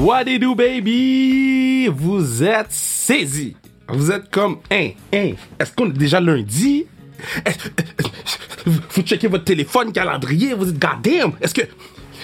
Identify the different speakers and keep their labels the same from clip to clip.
Speaker 1: What you do, baby? Vous êtes saisi. Vous êtes comme, hein, hein, est-ce qu'on est déjà lundi? Vous checkez votre téléphone, calendrier, vous êtes goddamn. Est-ce que,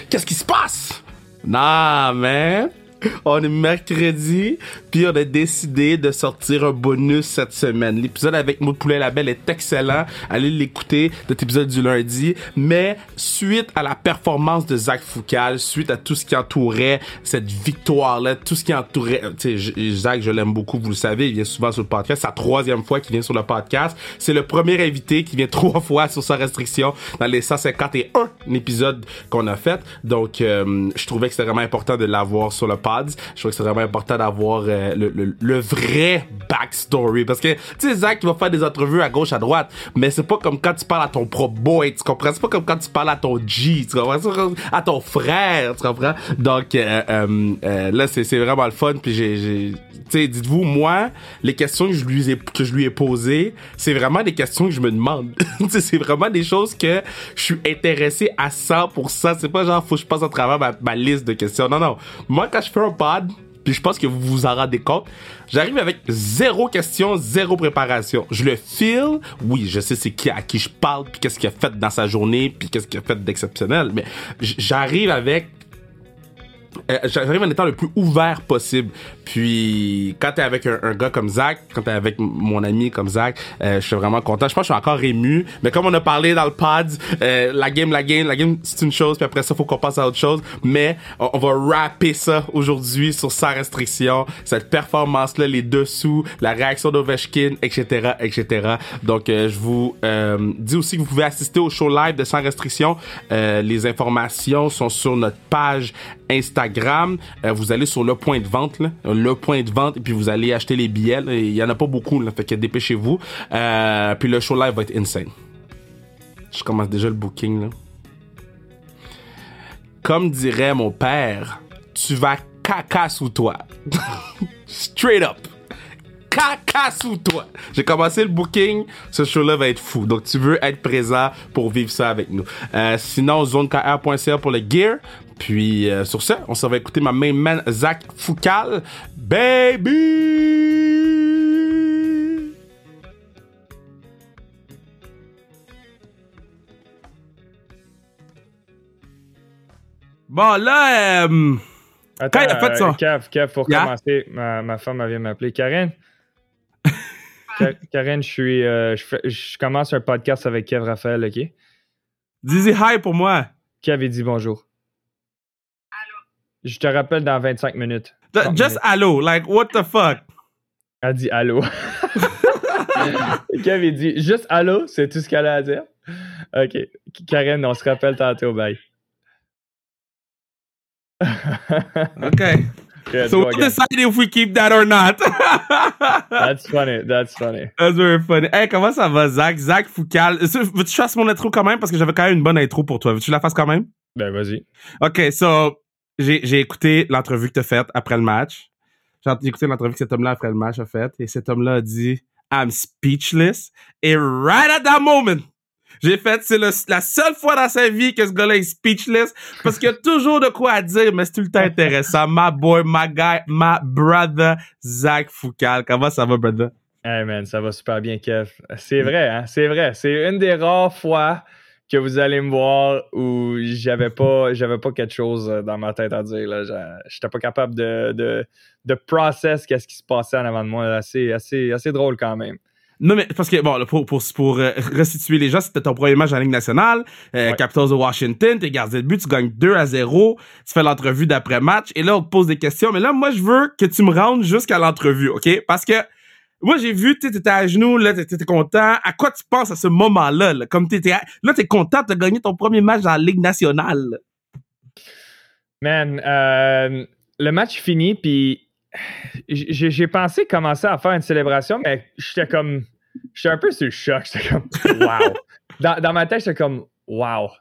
Speaker 1: qu'est-ce qui se passe? Nah, man. On est mercredi, puis on a décidé de sortir un bonus cette semaine. L'épisode avec Maud Poulet Label est excellent. Allez l'écouter, cet épisode du lundi. Mais suite à la performance de Zach Foucal, suite à tout ce qui entourait cette victoire-là, tout ce qui entourait... Tu sais, Zach, je l'aime beaucoup, vous le savez, il vient souvent sur le podcast. C'est la troisième fois qu'il vient sur le podcast. C'est le premier invité qui vient trois fois sur sa restriction dans les 151 épisodes qu'on a fait. Donc, euh, je trouvais que c'était vraiment important de l'avoir sur le podcast je trouve que c'est vraiment important d'avoir euh, le, le, vrai backstory. Parce que, tu sais, Zach, il va faire des entrevues à gauche, à droite, mais c'est pas comme quand tu parles à ton pro boy, tu comprends? C'est pas comme quand tu parles à ton G, tu comprends? À ton frère, tu comprends? Donc, euh, euh, là, c'est vraiment le fun. Puis j'ai... Tu sais, dites-vous, moi, les questions que je lui ai, que je lui ai posées, c'est vraiment des questions que je me demande. c'est vraiment des choses que je suis intéressé à 100%. C'est pas genre, faut que je passe à travers ma, liste de questions. Non, non. Moi, quand je fais pod, puis je pense que vous vous en rendez compte, j'arrive avec zéro question, zéro préparation. Je le feel, oui, je sais c'est qui à qui je parle, puis qu'est-ce qu'il a fait dans sa journée, puis qu'est-ce qu'il a fait d'exceptionnel, mais j'arrive avec j'arrive en étant le plus ouvert possible. Puis quand t'es avec un, gars comme Zach, quand t'es avec mon ami comme Zach, euh, je suis vraiment content. Je pense que je suis encore ému. Mais comme on a parlé dans le pod, euh, la game, la game, la game, c'est une chose. Puis après ça, faut qu'on passe à autre chose. Mais on, va rapper ça aujourd'hui sur sa restriction, cette performance-là, les dessous, la réaction d'Ovechkin, etc., etc. Donc je vous dis aussi que vous pouvez assister au show live de Sans Restriction. les informations sont sur notre page Instagram. vous allez sur le point de vente, le point de vente et puis vous allez acheter les billets. Il y en a pas beaucoup, là, fait que dépêchez-vous. Euh, puis le show live va être insane. Je commence déjà le booking. Comme dirait mon père, tu vas caca sous toi. Straight up. Caca sous toi. J'ai commencé le booking. Ce show-là va être fou. Donc, tu veux être présent pour vivre ça avec nous. Euh, sinon, zonekr.ca pour le gear. Puis euh, sur ça, on s'en va écouter ma main man Zach Foucal. Baby! Bon, là, euh,
Speaker 2: Attends, quand il a fait ça. Kev, Kev, pour commencer, ma, ma, femme vient m'appeler. Karen? Karen, je suis. Euh, je, je, commence un podcast avec Kev Raphaël, OK?
Speaker 1: Dis hi pour moi.
Speaker 2: Kev, il dit bonjour. Je te rappelle dans 25 minutes.
Speaker 1: just allô, like what the fuck?
Speaker 2: Elle dit allô. Kev, dit juste allô, c'est tout ce qu'elle a à dire? OK. Karen, on se rappelle tantôt, bye.
Speaker 1: okay. so we'll decide if we keep that or not.
Speaker 2: That's funny. That's funny.
Speaker 1: That's very funny. Hey, comment ça va, Zach? Zach Foucal. Veux-tu que je fasse mon intro quand même? Parce que j'avais quand même une bonne intro pour toi. Veux-tu que je la fasse quand même?
Speaker 2: Ben, vas-y.
Speaker 1: OK, so j'ai écouté l'entrevue que tu as faite après le match. J'ai écouté l'entrevue que cet homme-là après le match a faite. Et cet homme-là a dit I'm speechless. Et right at that moment, j'ai fait, c'est la seule fois dans sa vie que ce gars-là est speechless parce qu'il y a toujours de quoi à dire, mais c'est tout le temps intéressant. My boy, my guy, my brother, Zach Foucal. Comment ça va, brother?
Speaker 2: Hey man, ça va super bien, Kev. C'est vrai, hein? C'est vrai. C'est une des rares fois que vous allez me voir où j'avais pas j'avais pas quelque chose euh, dans ma tête à dire là. J'étais pas capable de de, de process qu'est-ce qui se passait en avant de moi assez assez assez drôle quand même.
Speaker 1: Non, mais parce que, bon, pour, pour, pour euh, restituer les gens, c'était ton premier match en Ligue nationale, euh, Capitals de Washington, t'es gardien de but, tu gagnes 2 à 0, tu fais l'entrevue d'après-match, et là, on te pose des questions, mais là, moi, je veux que tu me rendes jusqu'à l'entrevue, OK? Parce que moi, j'ai vu, tu étais à genoux, là, t'étais content. À quoi tu penses à ce moment-là? Là? Comme t'étais, là, t'es content, de gagner ton premier match dans la Ligue nationale.
Speaker 2: Man, euh, le match fini, puis j'ai pensé commencer à faire une célébration, mais j'étais comme, j'étais un peu sur le choc. J'étais comme, wow. dans, dans, ma tête, j'étais comme, wow.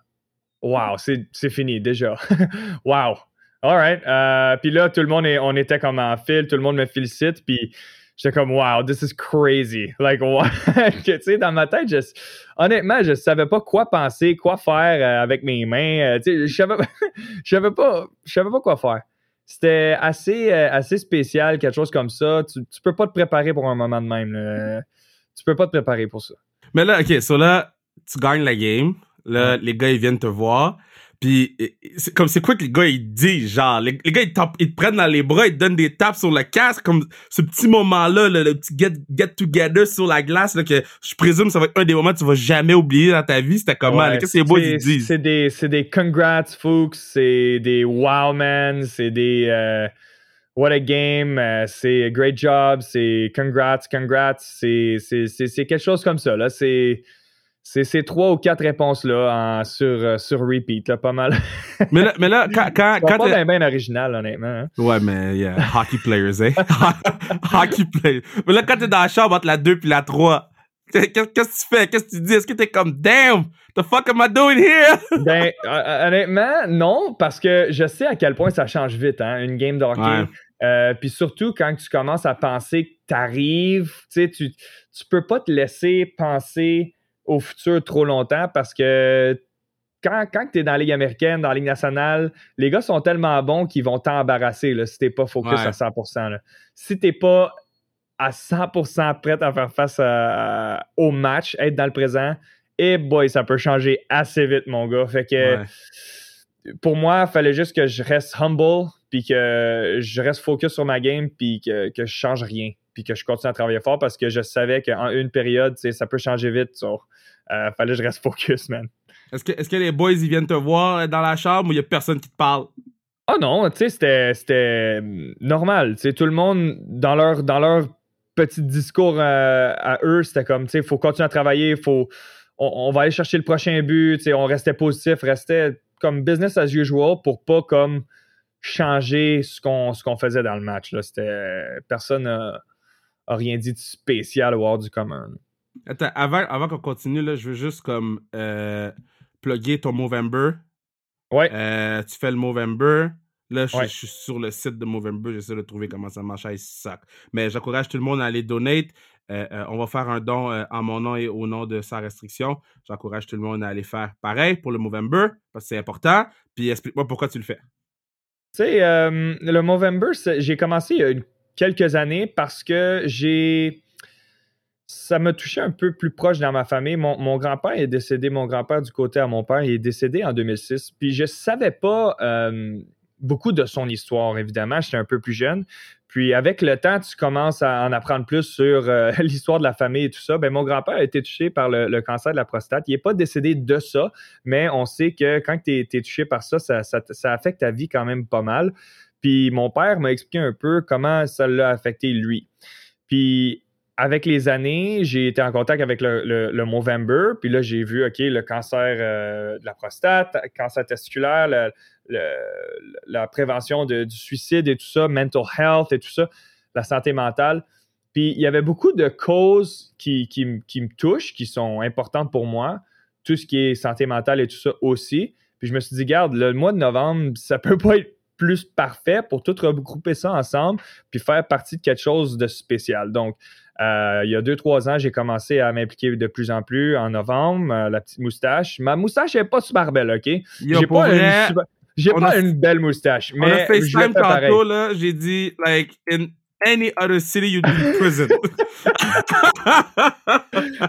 Speaker 2: Wow, c'est fini déjà. wow. All right. Euh, puis là, tout le monde, est, on était comme en fil, tout le monde me félicite, puis j'étais comme wow, this is crazy. Like, tu sais, dans ma tête, je, honnêtement, je savais pas quoi penser, quoi faire euh, avec mes mains. Euh, tu sais, je savais, je savais pas, je savais pas quoi faire. c'était assez, euh, assez spécial, quelque chose comme ça. Tu, tu peux pas te préparer pour un moment de même. là. Tu peux pas te préparer pour ça.
Speaker 1: Mais là, ok, so là, tu gagnes la game. Là, les gars, ils viennent te voir. Puis, c'est comme c'est quoi que les gars, ils disent, genre, les, les gars, ils, tapent- ils te prennent dans les bras, ils te donnent des tapes sur le casque, comme ce petit moment-là, là, le petit get, get together sur la glace, là, que je présume ça va être un des moments que tu vas jamais oublier dans ta vie. C'était comment? Qu'est-ce que les boys, ils disent?
Speaker 2: C'est des, c'est des congrats, Fuchs, c'est des wow man, c'est des euh, what a game, euh, c'est great job, c'est congrats, congrats, c'est, c'est, c'est, c'est quelque chose comme ça. Là. C'est, c'est ces trois ou quatre réponses-là en- sur, euh, sur repeat, là, pas mal.
Speaker 1: Mais là, mais là quand, quand,
Speaker 2: Pas
Speaker 1: quand t'es-
Speaker 2: bien, bien original, honnêtement. hein.
Speaker 1: Ouais, mais yeah, hockey players, hein? hockey players. Mais là, quand t'es dans la chambre entre la 2 puis la 3, qu'est- qu'est-ce que tu fais? Qu'est-ce que tu dis? Est-ce que t'es comme, damn, the fuck am I doing here?
Speaker 2: Ben, euh, honnêtement, non, parce que je sais à quel point ça change vite, hein, une game de hockey.
Speaker 1: Ouais.
Speaker 2: Euh, Puis surtout, quand tu commences à penser que tu arrives, tu tu peux pas te laisser penser au futur trop longtemps parce que quand, quand tu es dans la Ligue américaine, dans la Ligue nationale, les gars sont tellement bons qu'ils vont t'embarrasser si tu pas focus
Speaker 1: Ouais.
Speaker 2: à 100%. là. Si tu pas à 100% prêt à faire face à- au match, être dans le présent, et boy, ça peut changer assez vite, mon gars. Fait que
Speaker 1: Ouais.
Speaker 2: pour moi, il fallait juste que je reste humble, puis que je reste focus sur ma game, puis que, que je change rien, puis que je continue à travailler fort parce que je savais qu'en une période, ça peut changer vite. so, euh, fallait que je reste focus, man.
Speaker 1: Est-ce que, est-ce que les boys, ils viennent te voir dans la chambre ou il y a personne qui te parle?
Speaker 2: Ah non, tu sais, c'était, hum, normal. Tout le monde, dans leur, dans leur petit discours euh, à eux, c'était comme, tu sais, il faut continuer à travailler, faut, on, on va aller chercher le prochain but. Tu sais, on restait positif, restait comme business as usual pour pas comme changer ce qu'on, faisait dans le match. Là. C'était, personne n'a a rien dit de spécial au hors du commun.
Speaker 1: Attends, avant, avant qu'on continue, là, je veux juste comme euh, plugger ton Movember.
Speaker 2: Ouais.
Speaker 1: Euh, tu fais le Movember. Là, je,
Speaker 2: Ouais.
Speaker 1: je suis sur le site de Movember. J'essaie de trouver comment ça marche. Ah, ça. Mais j'encourage tout le monde à aller donate. Euh, euh, on va faire un don euh, en mon nom et au nom de Sans Restriction. J'encourage tout le monde à aller faire pareil pour le Movember parce que c'est important. Puis explique-moi pourquoi tu le fais.
Speaker 2: Tu sais, le Movember, j'ai commencé il y a une- quelques années parce que j'ai. Ça m'a touché un peu plus proche dans ma famille. Mon, mon grand-père est décédé, mon grand-père du côté à mon père, il est décédé en 2006. Puis je savais pas euh, beaucoup de son histoire, évidemment. J'étais un peu plus jeune. Puis avec le temps, tu commences à en apprendre plus sur euh, l'histoire de la famille et tout ça. Ben, mon grand-père a été touché par le, cancer de la prostate. Il n'est pas décédé de ça, mais on sait que quand tu es, touché par ça, ça ça affecte ta vie quand même pas mal. Puis mon père m'a expliqué un peu comment ça l'a affecté lui. Puis avec les années, j'ai été en contact avec le, le, le Movember, puis là, j'ai vu, OK, le cancer euh, de la prostate, cancer testiculaire, la prévention du suicide et tout ça, mental health et tout ça, la santé mentale. Puis il y avait beaucoup de causes qui me touchent, qui sont importantes pour moi, tout ce qui est santé mentale et tout ça aussi. Puis je me suis dit, garde, le mois de novembre, ça peut pas être plus parfait pour tout regrouper ça ensemble puis faire partie de quelque chose de spécial. Donc, euh, il y a deux, trois ans, j'ai commencé à m'impliquer de plus en plus en novembre, euh, la petite moustache. Ma moustache n'est pas super belle, OK? J'ai pas,
Speaker 1: vrai,
Speaker 2: une, super- j'ai
Speaker 1: on
Speaker 2: pas
Speaker 1: a-
Speaker 2: une belle moustache,
Speaker 1: on a
Speaker 2: mais le
Speaker 1: FaceTime tantôt, là. J'ai dit, like, in any other city, you'd be in prison.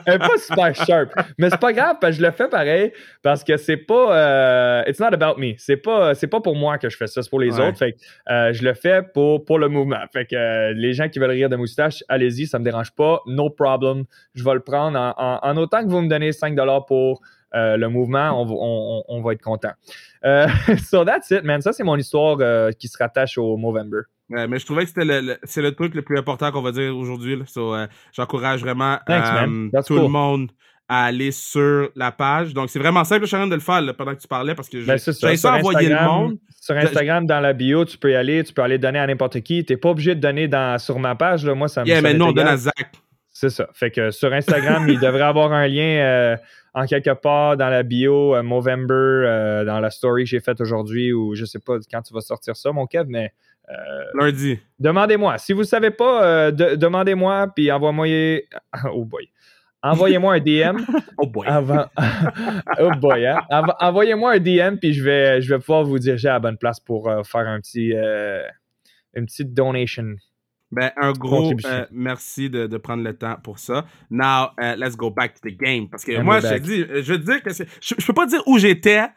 Speaker 2: Elle est pas super sharp. Mais c'est pas grave, parce que je le fais pareil parce que c'est pas. euh, it's not about me. C'est pas, c'est pas pour moi que je fais ça, c'est pour les
Speaker 1: Ouais.
Speaker 2: autres. Fait que euh, je le fais pour, pour le mouvement. Fait que euh, les gens qui veulent rire de moustache, allez-y, ça me dérange pas. No problem. Je vais le prendre en, en- en autant que vous me donnez 5$ pour. Euh, le mouvement, on, va- on- on- on va être content. Euh, so that's it, man. Ça, c'est mon histoire euh, qui se rattache au Movember.
Speaker 1: Ouais, mais je trouvais que c'était le, le- c'est le truc le plus important qu'on va dire aujourd'hui. So, j'encourage vraiment
Speaker 2: Thanks,
Speaker 1: tout le monde à aller sur la page. Donc, c'est vraiment simple, Sharon, de le faire là, pendant que tu parlais parce que
Speaker 2: Ben,
Speaker 1: j'ai
Speaker 2: c'est ça.
Speaker 1: ça envoyer le
Speaker 2: Instagram-
Speaker 1: monde.
Speaker 2: Sur Instagram, dans la bio, tu peux y aller, tu peux aller donner à n'importe qui. Tu n'es pas obligé de donner dans, sur ma page. Là. Moi, ça me
Speaker 1: Yeah, mais non, on donne à Zach.
Speaker 2: C'est ça. Fait que sur Instagram, il devrait avoir un lien en quelque part dans la bio, euh, Movember, euh, dans la story que j'ai faite aujourd'hui, ou je sais pas quand tu vas sortir ça, mon Kev, mais euh,
Speaker 1: Lundi.
Speaker 2: demandez-moi. Si vous ne savez pas, de- demandez-moi, puis envoie-moi. Oh boy. envoyez-moi un DM.
Speaker 1: oh boy.
Speaker 2: Avant... oh boy, hein? Envoyez-moi un DM, puis je vais, je vais pouvoir vous diriger à la bonne place pour faire un petit, une petite donation.
Speaker 1: Ben, un gros euh, merci de, de, prendre le temps pour ça. Now, let's go back to the game. Parce que moi, je, dis, je veux dire que je, je peux pas dire où j'étais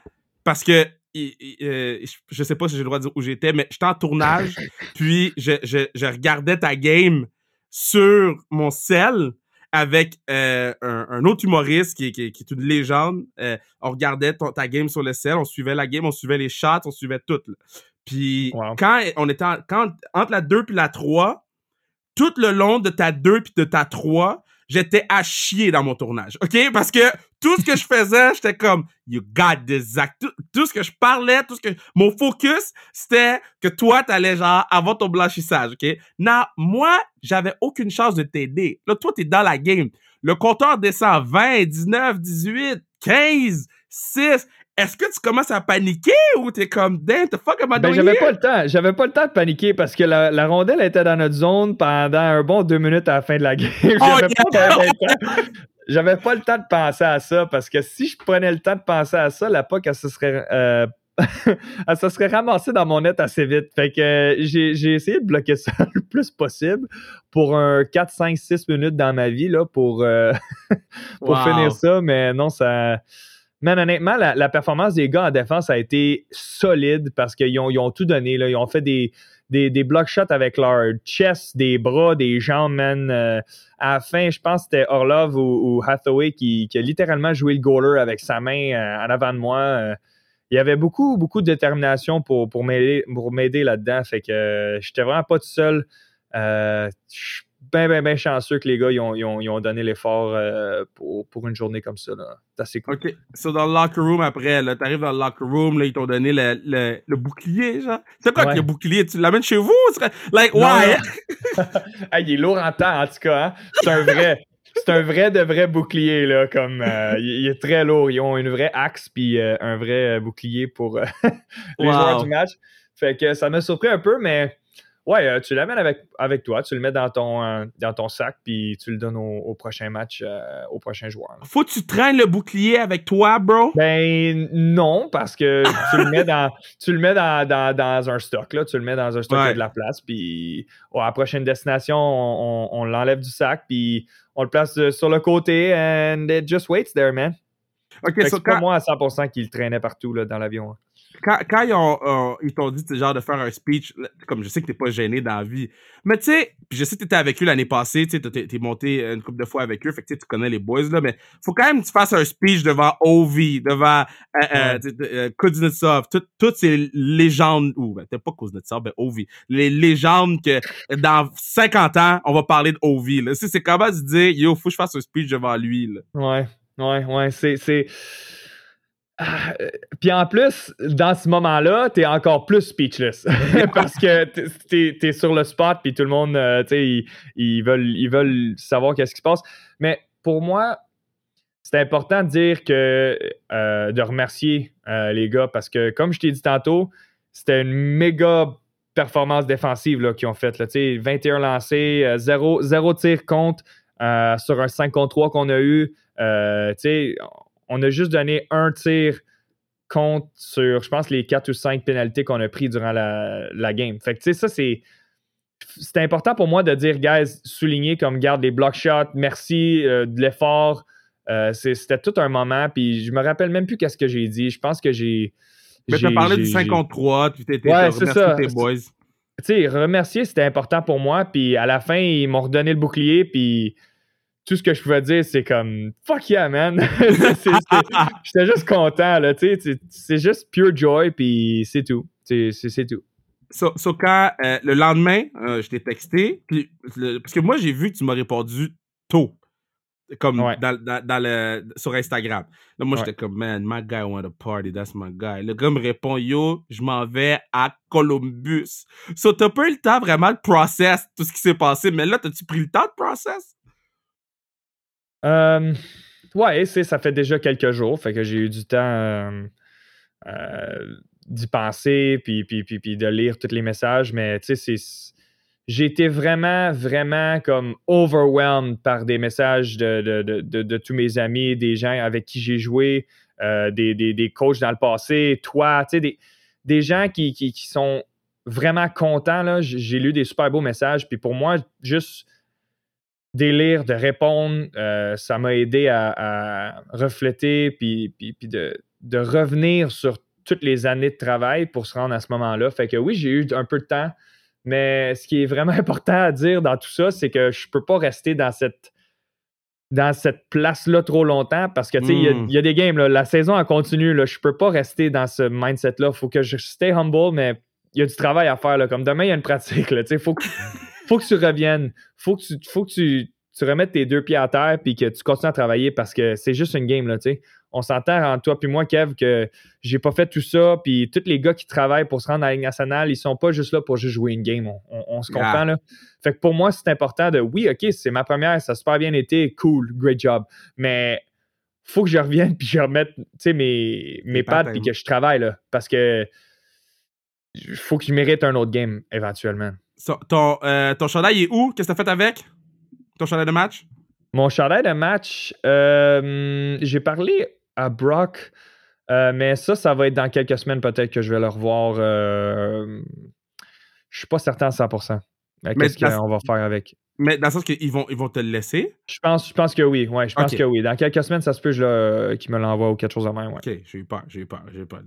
Speaker 1: parce que je sais pas si j'ai le droit de dire où j'étais, mais j'étais en tournage, puis je, je, je, regardais ta game sur mon cell avec euh, un, autre humoriste qui, qui, qui, est une légende. Euh, on regardait ta game sur le cell, on suivait la game, on suivait les shots, on suivait tout. Puis quand on était quand, entre la 2 puis la 3, tout le long de ta 2 puis de ta 3, j'étais à chier dans mon tournage, OK? Parce que tout ce que je faisais, j'étais comme, you got this, Zach. Tout, ce que je parlais, tout ce que, mon focus, c'était que toi, t'allais genre avoir ton blanchissage, OK? Non, moi, j'avais aucune chance de t'aider. Là, toi, t'es dans la game. Le compteur descend 20, 19, 18, 15, 6 est-ce que tu commences à paniquer ou t'es comme damn the fuck am I
Speaker 2: ben, j'avais pas le temps. J'avais pas le temps de paniquer parce que la, rondelle était dans notre zone pendant un bon deux minutes à la fin de la game. Oh, j'avais pas, le temps. De penser à ça parce que si je prenais le temps de penser à ça la POC elle se serait euh, elle se serait ramassée dans mon net assez vite. Fait que euh, j'ai essayé de bloquer ça le plus possible pour un 4, 5, 6 minutes dans ma vie là, pour, euh, pour finir ça. Mais non, ça Man, honnêtement, la, performance des gars en défense a été solide parce qu'ils ont, tout donné. Ils ont fait des, des, block shots avec leur chest, des bras, des jambes, man. Euh, à la fin, je pense que c'était Orlov ou, Hathaway qui, a littéralement joué le goaler avec sa main euh, en avant de moi. Euh. il y avait beaucoup, beaucoup de détermination pour, pour m'aider là-dedans. Fait que j'étais vraiment pas tout seul bien, bien, bien chanceux que les gars ils ont, ils ont, ils ont donné l'effort euh, pour, pour, une journée comme ça. C'est assez cool.
Speaker 1: OK. So, dans le locker room après, là, t'arrives dans le locker room, là, ils t'ont donné le, le, le, bouclier, genre. C'est quoi le bouclier? Tu l'amènes chez vous? Like, why?
Speaker 2: il est lourd en temps, en tout cas. Hein? C'est un vrai. C'est un vrai de vrai bouclier, là, comme euh, il, est très lourd. Ils ont une vraie axe puis euh, un vrai bouclier pour les joueurs du match. Fait que ça m'a surpris un peu, mais Ouais, euh, tu l'amènes avec, avec toi, tu le mets dans ton, euh, dans ton sac, puis tu le donnes au, prochain match, euh, au prochain joueur.
Speaker 1: Faut que tu traînes le bouclier avec toi, bro?
Speaker 2: Ben non, parce que tu le mets dans tu le mets dans, dans, un stock, là. Tu le mets dans un stock de la place, puis à la prochaine destination, on, l'enlève du sac, puis on le place sur le côté, and it just waits there, man. Ok, c'est pas moi à 100% qui le traînait partout là, dans l'avion. Hein
Speaker 1: quand, quand ils, ont, ils t'ont dit genre de faire un speech, comme je sais que t'es pas gêné dans la vie, mais tu sais, je sais que t'étais avec eux l'année passée, tu sais, t'es monté une couple de fois avec eux, fait que tu connais les boys là, mais faut quand même que tu fasses un speech devant Ovi, devant euh, euh, Kuznetsov, toutes ces légendes, ou ben, t'es pas Kuznetsov, ben Ovi, les légendes que dans 50 ans, on va parler de Ovi, là. C'est comment se dire, yo, faut que je fasse un speech devant lui, là.
Speaker 2: Ouais, ouais, ouais, c'est ah, euh, puis en plus, dans ce moment-là, t'es encore plus speechless parce que t'es es sur le spot puis tout le monde, euh, tu sais, ils, veulent, ils veulent savoir qu'est-ce qui se passe. Mais pour moi, c'est important de dire que euh, de remercier les gars parce que comme je t'ai dit tantôt, c'était une méga performance défensive qu'ils ont faite. 21 lancés, 0, 0 tir contre sur un 5 contre 3 qu'on a eu. sais on a juste donné un tir contre sur, je pense, les quatre ou cinq pénalités qu'on a pris durant la, game. Fait que, tu sais, ça, c'est. C'est important pour moi de dire, guys, souligner comme garde les block shots, merci euh, de l'effort. Euh, c'était tout un moment, puis je me rappelle même plus qu'est-ce que j'ai dit. Je pense que j'ai.
Speaker 1: Mais as parlé du 53, tu t'étais ouais, c'est ça. tes boys. Tu
Speaker 2: sais, remercier, c'était important pour moi, puis à la fin, ils m'ont redonné le bouclier, puis tout ce que je pouvais dire, c'est comme fuck yeah, man. J'étais juste content, là. C'est juste pure joy, puis c'est tout. C'est tout.
Speaker 1: So, so quand euh, le lendemain, euh, je t'ai texté, puis, parce que moi, j'ai vu que tu m'as répondu tôt. Comme dans, dans, le, sur Instagram. Là, moi, j'étais comme, man, my guy want a party, that's my guy. Le gars me répond, yo, je m'en vais à Columbus. So, t'as pas eu le temps vraiment de process tout ce qui s'est passé, mais là, t'as-tu pris le temps de process?
Speaker 2: Euh, ouais, ça fait déjà quelques jours, fait que j'ai eu du temps euh, euh, d'y penser, puis, puis, puis, de lire tous les messages, mais tu sais, j'ai été vraiment, vraiment comme overwhelmed par des messages de, de, de, de tous mes amis, des gens avec qui j'ai joué, euh, des, des, des, coachs dans le passé, toi, tu sais, des, des gens qui, qui, qui, sont vraiment contents. Là. J'ai lu des super beaux messages. Puis pour moi, juste délire de répondre, euh, ça m'a aidé à, à, refléter puis, puis, puis de, de revenir sur toutes les années de travail pour se rendre à ce moment-là. Fait que oui, j'ai eu un peu de temps mais ce qui est vraiment important à dire dans tout ça, c'est que je ne peux pas rester dans cette dans cette place-là trop longtemps parce que, tu sais, il y, a hmm. des games, la saison a continue, là, je peux pas rester dans ce mindset-là. Il faut que je stay humble, mais il y a du travail à faire. Là. Comme demain, il y a une pratique. Il faut, que, faut que tu reviennes. faut que tu, faut que tu, tu remettes tes deux pieds à terre puis que tu continues à travailler parce que c'est juste une game. Là, sais on s'entend entre toi puis moi, Kev, que j'ai pas fait tout ça. Puis tous les gars qui travaillent pour se rendre à la Ligue nationale, ils sont pas juste là pour juste jouer une game. On, se comprend, là. Fait que pour moi, c'est important de, oui, OK, c'est ma première, ça a super bien été, cool, great job. Mais faut que je revienne puis je remette, mes, mes pattes puis que je travaille, là. Parce que faut que je mérite un autre game, éventuellement.
Speaker 1: Ton, euh, ton chandail est où? Qu'est-ce que t'as fait avec? Ton chandail de match?
Speaker 2: Mon chandail de match, euh, j'ai parlé à Brock. Euh, mais ça, ça va être dans quelques semaines peut-être que je vais le revoir. Euh, je suis pas certain à 100%. Qu'est-ce qu'on va faire avec?
Speaker 1: Mais dans le sens qu'ils vont, ils vont te le laisser?
Speaker 2: Je pense, je pense que oui. Ouais, je pense que oui. Dans quelques semaines, ça se peut qu'ils me l'envoient ou quelque chose de même. Ouais.
Speaker 1: OK, j'ai eu peur. J'ai eu peur. J'ai eu peur.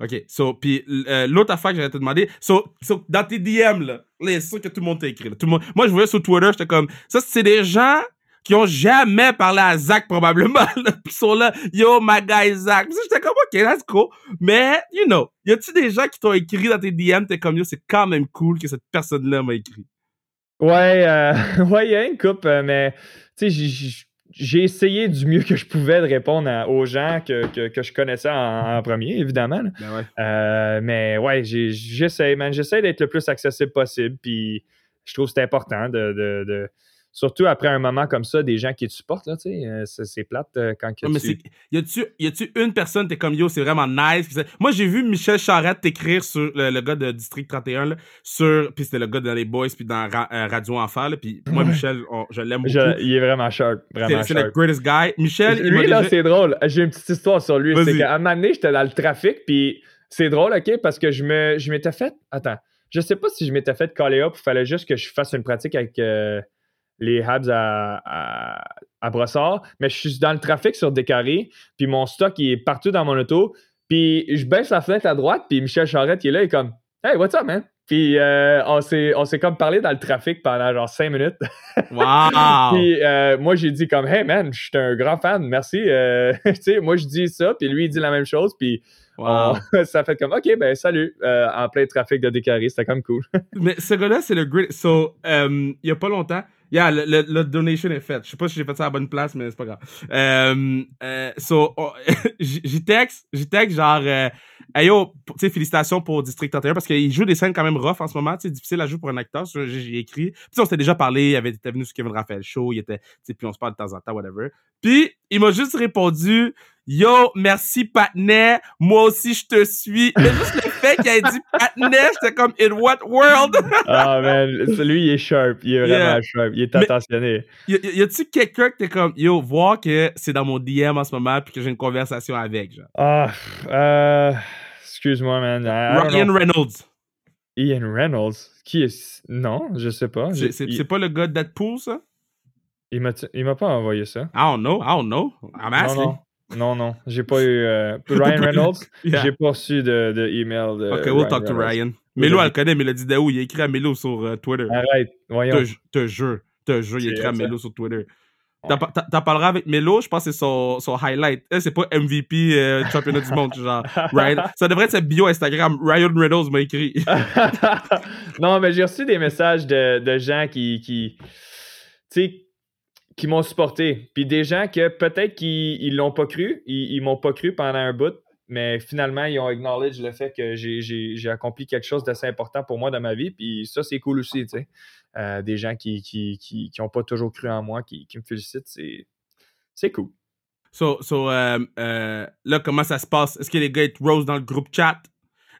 Speaker 1: OK. So, puis euh, l'autre affaire que j'allais te demander, so, dans tes DM, là, c'est sûr que tout le monde t'a écrit. Tout le monde, moi, je voyais sur Twitter, j'étais comme, ça, c'est des gens qui ont jamais parlé à Zach probablement, là, pis sont là, yo, my guy Zach. j'étais comme, ok, that's cool. Mais, you know, y a-tu des gens qui t'ont écrit dans tes DM, t'es comme, yo, c'est quand même cool que cette personne-là m'a écrit?
Speaker 2: Ouais, euh, ouais, il y a une coupe, euh, mais, tu sais, j'ai essayé du mieux que je pouvais de répondre aux gens que, que, que, je connaissais en, premier, évidemment.
Speaker 1: Ben ouais.
Speaker 2: Euh, mais ouais, j'essaie, man. J'essaie d'être le plus accessible possible. Puis je trouve que c'est important de, de, de, surtout après un moment comme ça, des gens qui te supportent, là, tu sais, euh, c'est plate euh, quand que
Speaker 1: tu... y a-tu une personne, t'es comme, yo, c'est vraiment nice. Moi, j'ai vu Michel Charette t'écrire sur le, gars de District 31, là, sur, puis c'était le gars dans Les Boys, puis dans euh, Radio Enfer, là, puis moi, Michel, je l'aime beaucoup.
Speaker 2: il est vraiment sharp, vraiment
Speaker 1: C'est le greatest guy. Michel,
Speaker 2: Lui, là, c'est drôle. J'ai une petite histoire sur lui. C'est qu'à un moment donné, j'étais dans le trafic, puis c'est drôle, OK, parce que je me je m'étais fait... Attends. Je sais pas si je m'étais fait caller up, il fallait juste que je fasse une pratique avec les Habs à, à, Brossard, mais je suis dans le trafic sur Décarré, puis mon stock il est partout dans mon auto, puis je baisse la fenêtre à droite, puis Michel Charette qui est là, il est comme Hey, what's up, man? Puis euh, on s'est comme parlé dans le trafic pendant genre cinq minutes.
Speaker 1: Wow!
Speaker 2: puis euh, moi, j'ai dit comme Hey, man, je suis un grand fan, merci. Euh, tu sais, moi, je dis ça, puis lui, il dit la même chose, puis ça fait comme OK, ben salut, en plein trafic de Décarré, c'était comme cool.
Speaker 1: Mais ce gars-là, c'est le great. So, il y a pas longtemps, Yeah, le, donation est fait. Je sais pas si j'ai fait ça à la bonne place, mais c'est pas grave. Euh, euh, so, oh, j'y texte, j'y texte genre, euh, hey yo, tu sais, félicitations pour District 31 parce qu'il joue des scènes quand même rough en ce moment, sais, difficile à jouer pour un acteur. J'ai écrit. Puis on s'était déjà parlé, il avait été venu sur Kevin Raphaël Show, il était, puis on se parle de temps en temps, whatever. Puis il m'a juste répondu, Yo, merci Patnais, moi aussi je te suis. Le fait qu'il ait dit Patnais, j'étais comme In what world?
Speaker 2: Ah man, lui il est sharp, il est vraiment sharp, il est attentionné.
Speaker 1: Y, y, a-tu quelqu'un que t'es comme Yo, voir que c'est dans mon DM en ce moment puis que j'ai une conversation avec, genre?
Speaker 2: Ah, euh, excuse-moi man.
Speaker 1: Ian Reynolds.
Speaker 2: Ian Reynolds? Qui est. Non, je sais pas.
Speaker 1: C'est pas le gars de Deadpool, ça?
Speaker 2: Il m'a pas envoyé ça.
Speaker 1: I don't know, I don't know. I'm asking.
Speaker 2: Non, non, j'ai pas eu. Euh, Ryan Reynolds, j'ai pas reçu de, de, email de.
Speaker 1: Ok, we'll talk to Ryan. Melo, elle connaît Mélodie Daou. Il a écrit à Melo sur uh, Twitter.
Speaker 2: Arrête, voyons.
Speaker 1: Te, te jure, te jure, il a écrit à Melo sur Twitter. T'en parleras avec Melo, je pense que c'est son, son highlight. c'est pas MVP euh, championnat du monde, genre. Ryan. Ça devrait être sa bio Instagram. Ryan Reynolds m'a écrit.
Speaker 2: non, mais j'ai reçu des messages de, de gens qui. qui tu sais, qui m'ont supporté. Puis des gens que peut-être qu'ils l'ont pas cru, ils, m'ont pas cru pendant un bout, mais finalement, ils ont acknowledge le fait que j'ai accompli quelque chose d'assez important pour moi dans ma vie. Puis ça, c'est cool aussi, tu sais. Euh, des gens qui qui, qui, qui, pas toujours cru en moi, qui, me félicitent, c'est cool.
Speaker 1: So, so euh, euh, là, comment ça se passe? Est-ce que les gars, ils rose dans le groupe chat?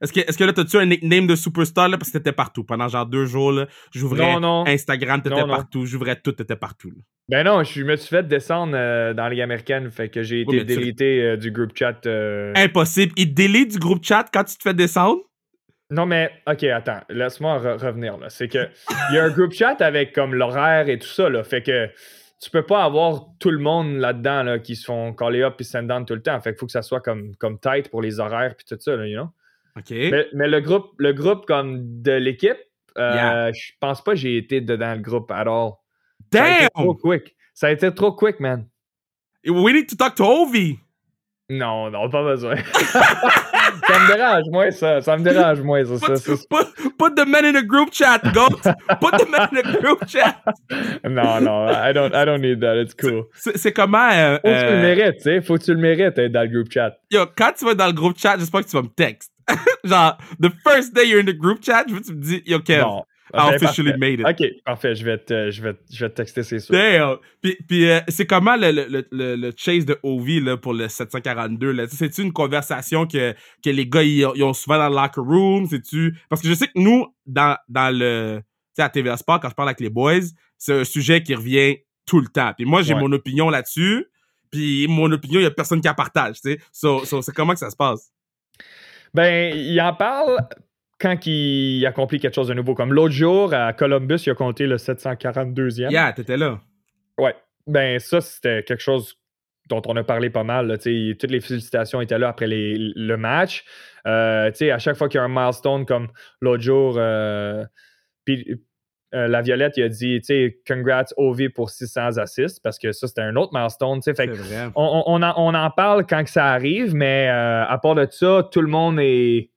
Speaker 1: Est-ce que, est-ce que là, t'as-tu un nickname de superstar, là, parce que t'étais partout. Pendant genre deux jours, là, j'ouvrais
Speaker 2: Non, non.
Speaker 1: Instagram, t'étais partout, j'ouvrais tout, t'étais partout, là.
Speaker 2: Ben non, je me suis fait descendre euh, dans la Ligue américaine, fait que j'ai
Speaker 1: Oui,
Speaker 2: été
Speaker 1: tu-
Speaker 2: délité euh, du groupe chat. euh.
Speaker 1: Impossible. Il te délite du groupe chat quand tu te fais descendre?
Speaker 2: Non, mais ok, attends, laisse-moi re- revenir là. C'est que il y a un groupe chat avec comme l'horaire et tout ça, là. Fait que tu peux pas avoir tout le monde là-dedans là, qui se font caller up et send down tout le temps. Fait qu'il faut que ça soit comme, comme tight pour les horaires puis tout ça, là, you know? Mais, mais le groupe, le groupe comme de l'équipe, euh,
Speaker 1: Yeah.
Speaker 2: je pense pas que j'ai été dedans le groupe at all. Ça a été trop
Speaker 1: Damn!
Speaker 2: quick. Ça a été trop quick, man.
Speaker 1: We need to talk to Ovi.
Speaker 2: Non, non, pas besoin. ça me dérange, moi, ça. Ça me dérange, moi, ça. ça, ça,
Speaker 1: Put, the men in a group chat, goat. Put the men in a group chat.
Speaker 2: Non, non, I don't, I don't need that. It's cool.
Speaker 1: C'est comment... euh,
Speaker 2: Faut que tu le
Speaker 1: euh,
Speaker 2: mérites, tu sais. Faut que tu le mérites d'être dans le group chat.
Speaker 1: Yo, quand tu vas dans le groupe chat, j'espère que tu vas me texte. Genre, the first day you're in the group chat, je veux que tu me dis, yo, Kev,
Speaker 2: Non.
Speaker 1: I officially
Speaker 2: parfait.
Speaker 1: made it.
Speaker 2: Ok, parfait. Je vais te, je vais, je vais te texter, c'est sûr.
Speaker 1: Damn! Puis, puis euh, c'est comment le, le, le- le, chase de Ovi là, pour le 742? Là? Tu sais, C'est-tu une conversation que, que les gars ils, ont- ils ont souvent dans le locker room? C'est-tu... Parce que je sais que nous, dans, dans le... Tu sais, à TVA Sport, quand je parle avec les boys, c'est un sujet qui revient tout le temps. Puis moi, j'ai
Speaker 2: Ouais.
Speaker 1: mon opinion là-dessus. Puis mon opinion, il y a personne qui la partage, tu sais. So, so, c'est comment que ça se passe?
Speaker 2: Ben, il en parle quand il accomplit quelque chose de nouveau. Comme l'autre jour, à Columbus, il a compté le 742e.
Speaker 1: Yeah, t'étais là.
Speaker 2: Ouais. Ben, ça, c'était quelque chose dont on a parlé pas mal. là, toutes les félicitations étaient là après les- le match. Euh, tu sais, à chaque fois qu'il y a un milestone comme l'autre jour, euh, euh, la Violette, il a dit, tu sais, congrats OV pour 600 assists parce que ça, c'était un autre milestone. tu sais. Fait
Speaker 1: vrai.
Speaker 2: on, on- on en, on en parle quand que ça arrive, mais euh, à part de ça, tout le monde est,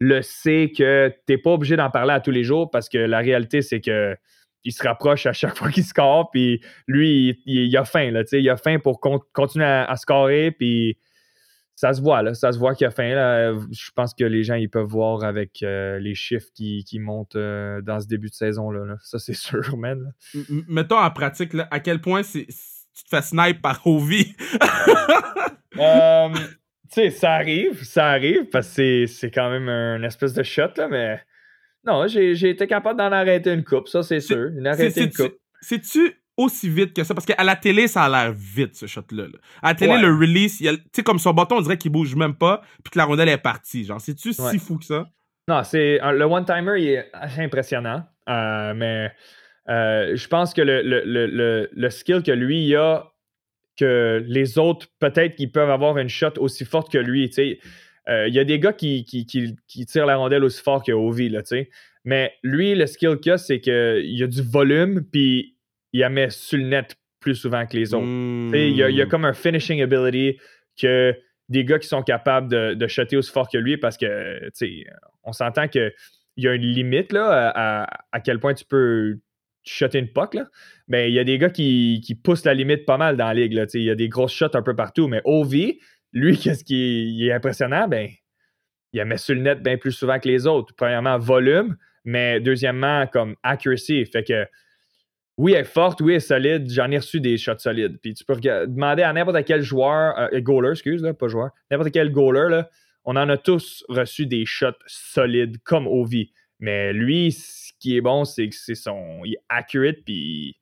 Speaker 2: le sait que t'es pas obligé d'en parler à tous les jours parce que la réalité, c'est que il se rapproche à chaque fois qu'il score, puis lui, il, il- il a faim, là, tu sais, il a faim pour con- continuer à, à scorer, puis ça se voit, là, ça se voit qu'il a faim, là. Je pense que les gens, ils peuvent voir avec euh, les chiffres qui, qui montent euh, dans ce début de saison-là, là. ça c'est sûr, man.
Speaker 1: M- mettons en pratique, là, à quel point tu te fais snipe par Ovi?
Speaker 2: Euh, tu sais, ça arrive, ça arrive, parce que c'est- quand même un espèce de shot, là, mais non, j'ai j'ai été capable d'en arrêter une coupe, ça c'est sûr. Une arrêter une coupe.
Speaker 1: C'est-tu aussi vite que ça? Parce qu'à la télé, ça a l'air vite, ce shot-là. là. À la télé,
Speaker 2: Ouais.
Speaker 1: le release, tu sais, comme son bâton, on dirait qu'il bouge même pas, puis que la rondelle est partie. Genre, c'est-tu
Speaker 2: Ouais.
Speaker 1: si fou que ça?
Speaker 2: Non, c'est un- le one-timer, il est assez impressionnant, euh, mais euh, je pense que le, le, le, le, skill que lui il a, que les autres, peut-être qu'ils peuvent avoir une shot aussi forte que lui, tu sais. Euh, Il y a des gars qui, qui, qui, qui tirent la rondelle aussi fort que Ovi, là, tu sais. Mais lui, le skill qu'il a, c'est qu'il a du volume, puis il la met sur le net plus souvent que les autres.
Speaker 1: Hmm.
Speaker 2: Il y, a, y a comme un finishing ability que des gars qui sont capables de, de shotter aussi fort que lui parce que, on s'entend qu'il y a une limite là, à, à- quel point tu peux shotter une puck. Là. Ben, il y a des gars qui, qui poussent la limite pas mal dans la ligue. Là, il y a des grosses shots un peu partout. Mais Ovi, lui, qu'est-ce qui est impressionnant? Ben, il la met sur le net bien plus souvent que les autres. Premièrement, volume, mais deuxièmement, comme accuracy. Fait que oui, elle est forte, oui, elle est solide. J'en ai reçu des shots solides. Puis tu peux demander à n'importe quel joueur, euh, goaler, excuse, là, pas joueur, n'importe quel goaler, là, on en a tous reçu des shots solides comme Ovi. Mais lui, ce qui est bon, c'est que c'est son. Il est accurate, puis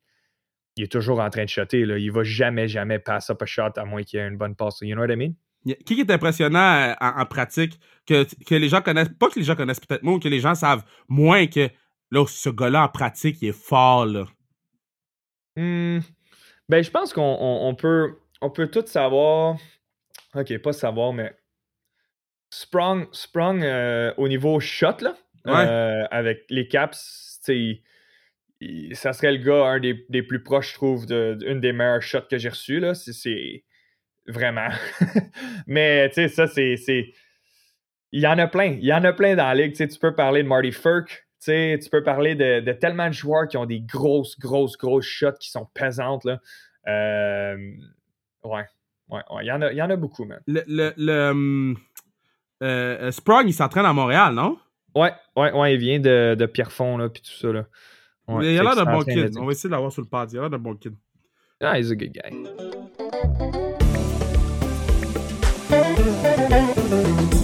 Speaker 2: il est toujours en train de shotter. Là. Il va jamais, jamais pass up a shot à moins qu'il ait une bonne passe. You know what I mean?
Speaker 1: Qui est impressionnant euh, en, pratique, que, que les gens connaissent, pas que les gens connaissent peut-être moins, que les gens savent moins que, ce gars-là en pratique, il est fort, là.
Speaker 2: Hmm. Ben, je pense qu'on on- on peut, on peut tout savoir. Ok, pas savoir, mais. Sprung, Sprung euh, au niveau shot, là,
Speaker 1: Ouais.
Speaker 2: euh, avec les caps, il- il- ça serait le gars, un des, des plus proches, je trouve, de- d'une des meilleures shots que j'ai reçues, là. C'est-. Vraiment. mais, tu sais, ça, c'est. Il y en a plein. Il y en a plein dans la ligue. Tu peux parler de Marty Furk. Tu sais, tu peux parler de, de tellement de joueurs qui ont des grosses, grosses, grosses shots qui sont pesantes. Là. Euh, ouais. Ouais, ouais. Il y, en a, il y en a beaucoup, man.
Speaker 1: Le, le, le, euh, euh, Sprung, il s'entraîne à Montréal, non?
Speaker 2: Ouais, ouais, ouais. Il vient de, de Pierrefonds, là, puis tout ça. Là. Ouais,
Speaker 1: Mais il a l'air d'un bon kid. On va essayer de l'avoir sur le pad. Il a l'air d'un bon kid.
Speaker 2: Ah, he's a good guy.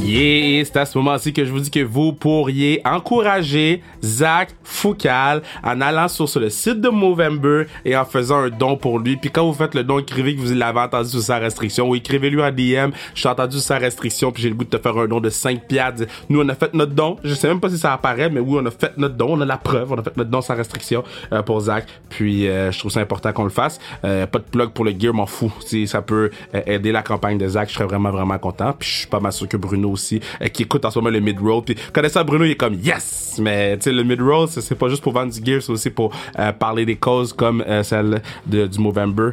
Speaker 1: Yeah, c'est à ce moment-ci que je vous dis que vous pourriez encourager Zach Foucal en allant sur, le site de Movember et en faisant un don pour lui. Puis quand vous faites le don, écrivez que vous l'avez entendu sous sa restriction ou écrivez-lui en DM, suis entendu sous sa restriction puis j'ai le goût de te faire un don de 5 piastres. Nous, on a fait notre don. Je sais même pas si ça apparaît, mais oui, on a fait notre don. On a la preuve. On a fait notre don sans restriction euh, pour Zach. Puis euh, je trouve ça important qu'on le fasse. Euh, pas de plug pour le gear, m'en fous. Si ça peut aider la campagne de Zach, je serais vraiment, vraiment content. Puis je suis pas mal sûr que Bruno aussi, qui écoute en ce moment le mid-roll. Puis connaissant Bruno, il est comme yes! Mais tu sais, le mid-roll, c'est pas juste pour vendre du gear, c'est aussi pour parler des causes comme celle de, du Movember.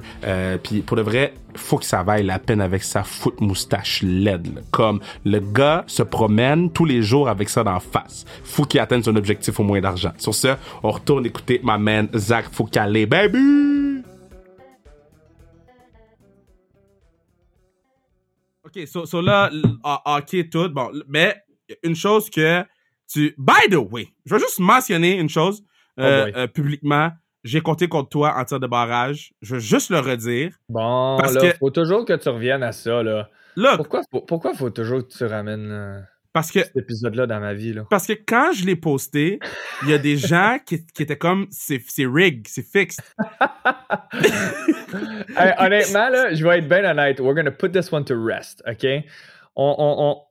Speaker 1: puis pour de vrai, faut que ça vaille la peine avec sa foot moustache LED. Comme le gars se promène tous les jours avec ça d'en face. Faut qu'il atteigne son objectif au moins d'argent. Sur ce, on retourne écouter ma man Zach Foucalé, baby! Ok, so, so là, ok, tout, bon, mais une chose que tu... By the way, je vais juste mentionner une chose oh euh, euh, publiquement j'ai compté contre toi en tir de barrage. Je veux juste le redire.
Speaker 2: Bon, parce là, faut toujours que tu reviennes à ça, là. Look, pourquoi, pourquoi faut toujours que tu ramènes euh,
Speaker 1: parce que, cet
Speaker 2: épisode-là dans ma vie, là?
Speaker 1: Parce que quand je l'ai posté, il y a des gens qui, qui étaient comme, c'est rig, c'est fixe.
Speaker 2: honnêtement, là, je vais être bien honnête. We're gonna put this one to rest, OK? On, on, on...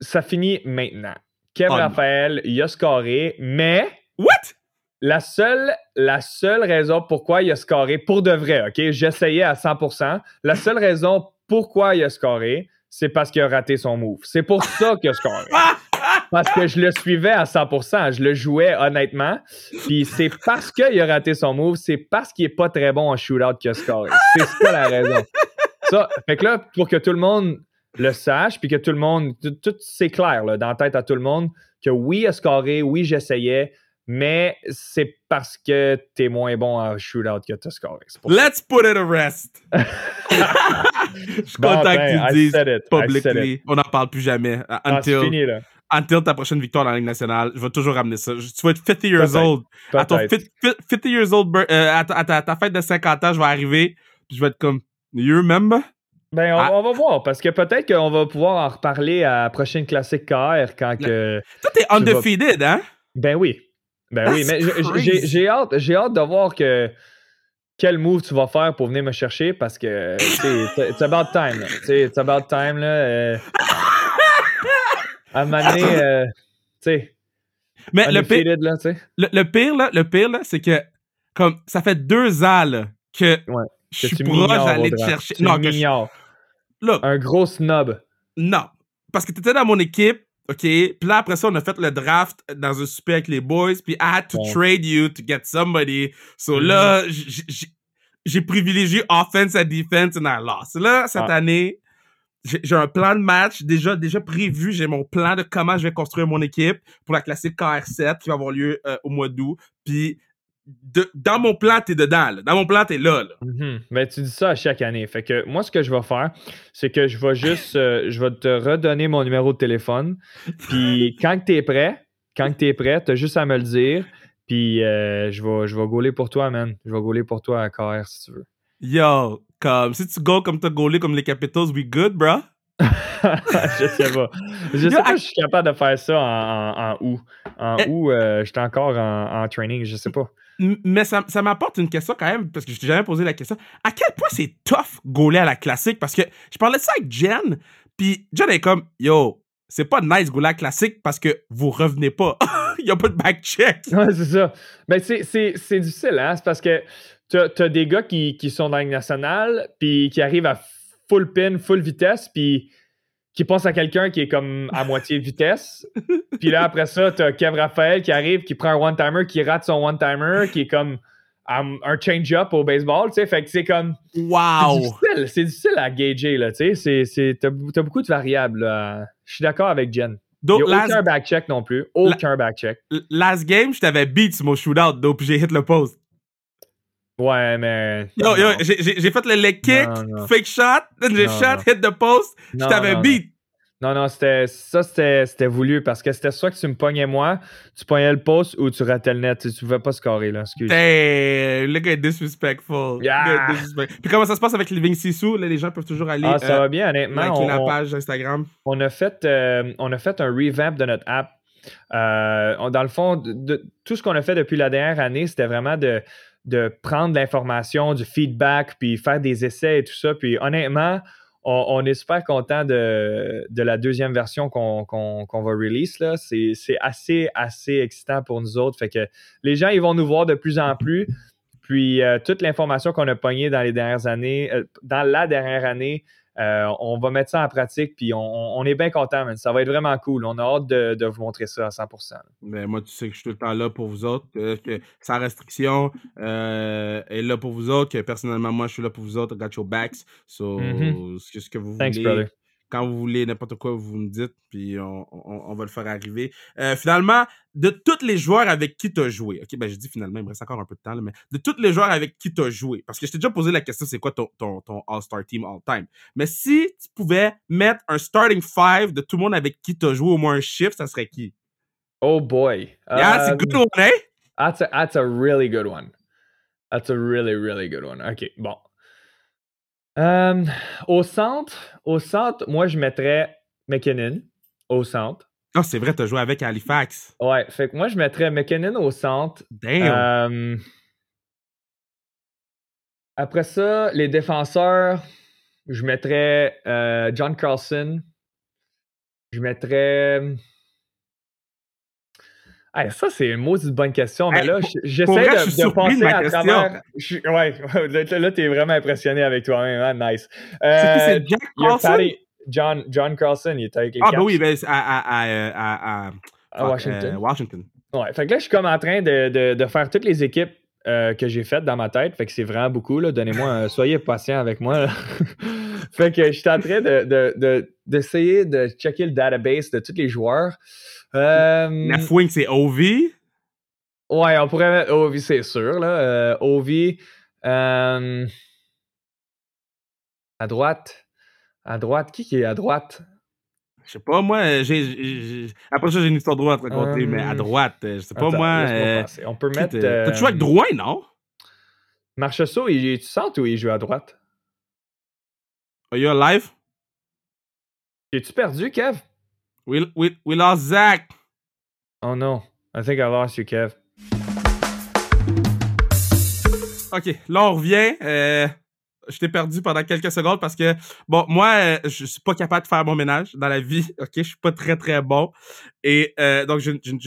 Speaker 2: Ça finit maintenant. Kev oh, Raphaël, il a scoré, mais...
Speaker 1: What?
Speaker 2: La seule, la seule raison pourquoi il a scoré, pour de vrai, OK? J'essayais à 100%. La seule raison pourquoi il a scoré, c'est parce qu'il a raté son move. C'est pour ça qu'il a scoré. Parce que je le suivais à 100%. Je le jouais honnêtement. Puis c'est parce qu'il a raté son move, c'est parce qu'il est pas très bon en shootout qu'il a scoré. C'est ça la raison. Ça, fait que là, pour que tout le monde le sache, puis que tout le monde, tout, c'est clair là, dans la tête à tout le monde, que oui, il a scoré, oui, j'essayais, mais c'est parce que t'es moins bon à shootout que t'as scoré.
Speaker 1: Let's put it to rest. Je suis content que tu dises publicly. On n'en parle plus jamais. Ah, until, fini, là. until ta prochaine victoire dans la Ligue nationale. Je vais toujours ramener ça. Tu vas être 50 years old. À ton 50, years old, euh, à, ta, ta, fête de 50 ans, je vais arriver. Puis je vais être comme, you remember?
Speaker 2: Ben, ah. on, va voir, parce que peut-être qu'on va pouvoir en reparler à la prochaine classique KR quand que.
Speaker 1: Toi, t'es undefeated, hein?
Speaker 2: Ben oui. Ben oui, mais j'ai hâte, j'ai hâte de voir que quel move tu vas faire pour venir me chercher parce que it's about time. It's about time là. Euh, à un moment donné, euh, tu sais.
Speaker 1: Mais le pire, là, le, pire là, le pire là, c'est que comme ça fait deux ans là, que, je suis proche d'aller te chercher.
Speaker 2: Non, que je... Un gros snob.
Speaker 1: Non, parce que tu étais dans mon équipe OK? Puis là, après ça, on a fait le draft dans un super avec les boys. Puis I had to trade you to get somebody. So là, mm-hmm. j'ai privilégié offense à defense and I lost. Là, cette ah. année, j'ai un plan de match déjà, déjà prévu. J'ai mon plan de comment je vais construire mon équipe pour la classique KR7 qui va avoir lieu euh, au mois d'août. Puis dans mon plan, t'es dedans. Dans mon plan, t'es là. là.
Speaker 2: Mais tu dis ça à chaque année. Fait que moi, ce que je vais faire, c'est que je vais juste, euh, je vais te redonner mon numéro de téléphone. Puis quand t'es prêt, quand t'es prêt, t'as juste à me le dire. Puis euh, je vais, je vais gauler pour toi, man. Je vais gauler pour toi à KR si tu veux.
Speaker 1: Yo, comme si tu go comme t'as gaulé comme les Capitals, we good, bro?
Speaker 2: je sais pas. Je sais pas si je suis capable de faire ça en, août. En eh août, euh, j'étais encore en, en, training, je sais pas
Speaker 1: mais ça, ça m'apporte une question quand même, parce que je t'ai jamais posé la question. À quel point c'est tough gauler à la classique? Parce que je parlais de ça avec Jen, puis Jen est comme, yo, c'est pas nice gauler à la classique parce que vous revenez pas. Il y a pas de back-check.
Speaker 2: Ouais, c'est ça. Ben, c'est difficile, hein? C'est parce que t'as as des gars qui, qui sont dans la nationale, puis qui arrivent à full pin, full vitesse, puis qui pense à quelqu'un qui est comme à moitié vitesse. Puis là, après ça, t'as Kev Raphaël qui arrive, qui prend un one-timer, qui rate son one-timer, qui est comme un, change-up au baseball, tu sais. Fait que c'est comme.
Speaker 1: Wow!
Speaker 2: C'est difficile, à gager, là, tu sais. T'as as beaucoup de variables. Je suis d'accord avec Jen. Il a aucun back-check non plus. Aucun back-check.
Speaker 1: Last game, je t'avais beat sur mon shootout, donc j'ai hit le post.
Speaker 2: Ouais, mais.
Speaker 1: Yo, yo, j'ai fait le leg kick, fake shot, j'ai shot, hit the post. Je t'avais beat.
Speaker 2: Non, non, c'était ça, c'était voulu parce que c'était soit que tu me pognais moi, tu pognais le poste ou tu ratais le net. Tu, tu pouvais pas scorer, là. Excuse.
Speaker 1: Damn, le gars est disrespectful.
Speaker 2: Yeah.
Speaker 1: disrespectful. Puis comment ça se passe avec Living Sisu? Là, les gens peuvent toujours aller
Speaker 2: Ah, ça
Speaker 1: euh,
Speaker 2: va bien, honnêtement. On,
Speaker 1: la page Instagram.
Speaker 2: on a fait, euh, on a fait un revamp de notre app. Euh, on- dans le fond, de- de- tout ce qu'on a fait depuis la dernière année, c'était vraiment de, de prendre l'information, du feedback, puis faire des essais et tout ça. Puis honnêtement, on, est super content de, de la deuxième version qu'on va release. c'est assez, assez excitant pour nous autres. Fait que les gens, ils vont nous voir de plus en plus. Puis euh, toute l'information qu'on a pognée dans les dernières années, euh, dans la dernière année, euh, on va mettre ça en pratique, puis on, on est bien content, man. Ça va être vraiment cool. On a hâte de, de vous montrer ça à 100%.
Speaker 1: Mais moi, tu sais que je suis tout le temps là pour vous autres, que sans restriction euh, est là pour vous autres, que personnellement, moi, je suis là pour vous autres, I got your backs. So,
Speaker 2: Mhm.
Speaker 1: ce que- ce que vous
Speaker 2: Thanks,
Speaker 1: voulez,
Speaker 2: brother.
Speaker 1: Quand vous voulez n'importe quoi, vous me dites, puis on, on- on va le faire arriver. Euh, finalement, de tous les joueurs avec qui tu as joué, ok, ben j'ai dit finalement, il me reste encore un peu de temps, là, mais de tous les joueurs avec qui tu as joué, parce que je t'ai déjà posé la question, c'est quoi ton, ton, ton All-Star Team all-time? Mais si tu pouvais mettre un starting five de tout le monde avec qui tu as joué au moins un chiffre, ça serait qui?
Speaker 2: Oh boy.
Speaker 1: Yeah, c'est
Speaker 2: Um,
Speaker 1: good one, hein?
Speaker 2: That's a, that's a really good one. That's a really, really good one. OK, bon. Um, au centre, au centre, moi, je mettrais McKinnon au centre.
Speaker 1: Ah, c'est vrai, t'as joué avec Halifax.
Speaker 2: Ouais, fait que moi, je mettrais McKinnon au centre.
Speaker 1: Damn.
Speaker 2: Um, après ça, les défenseurs, je mettrais euh, John Carlson. Je mettrais. Hey, ça, c'est une maudite bonne question, mais
Speaker 1: Hey,
Speaker 2: là, j'essaie de, de penser à
Speaker 1: question.
Speaker 2: travers. je- ouais, là, t'es vraiment impressionné avec toi-même, hein? nice. Euh,
Speaker 1: c'est Jack Carlson?
Speaker 2: John, John Carlson, il était avec les
Speaker 1: Ah, ben oui, ben, à, à, à, euh, à,
Speaker 2: Washington.
Speaker 1: euh, Washington.
Speaker 2: Ouais, fait que là, je suis comme en train de, de- de faire toutes les équipes euh, que j'ai faites dans ma tête. Fait que c'est vraiment beaucoup. là. Donnez-moi, un- soyez patient avec moi. fait que je suis en train de- de- de- d'essayer de, checker le database de tous les joueurs. Euh,
Speaker 1: wing, c'est Ovi.
Speaker 2: ouais, on pourrait mettre Ovi, c'est sûr. Là. Euh, Ovi. euh, à droite. À droite. Qui qui est à droite?
Speaker 1: Je sais pas, moi, après ça, j'ai une histoire de droite à raconter,
Speaker 2: Hum.
Speaker 1: mais à droite, euh, je sais pas,
Speaker 2: Attends,
Speaker 1: moi. euh,
Speaker 2: on peut mettre.
Speaker 1: te- T'as joué avec Drouin, non?
Speaker 2: Marchessault, il est-tu centre ou il joue à droite?
Speaker 1: Are you alive?
Speaker 2: Es-tu perdu, Kev?
Speaker 1: We, we, we lost Zach.
Speaker 2: Oh no. I think I lost you, Kev.
Speaker 1: Ok, là, on revient. Euh, je t'ai perdu pendant quelques secondes parce que, bon, moi, euh, je suis pas capable de faire mon ménage dans la vie. Ok, je suis pas très, très bon. Et euh, donc, j'ai une-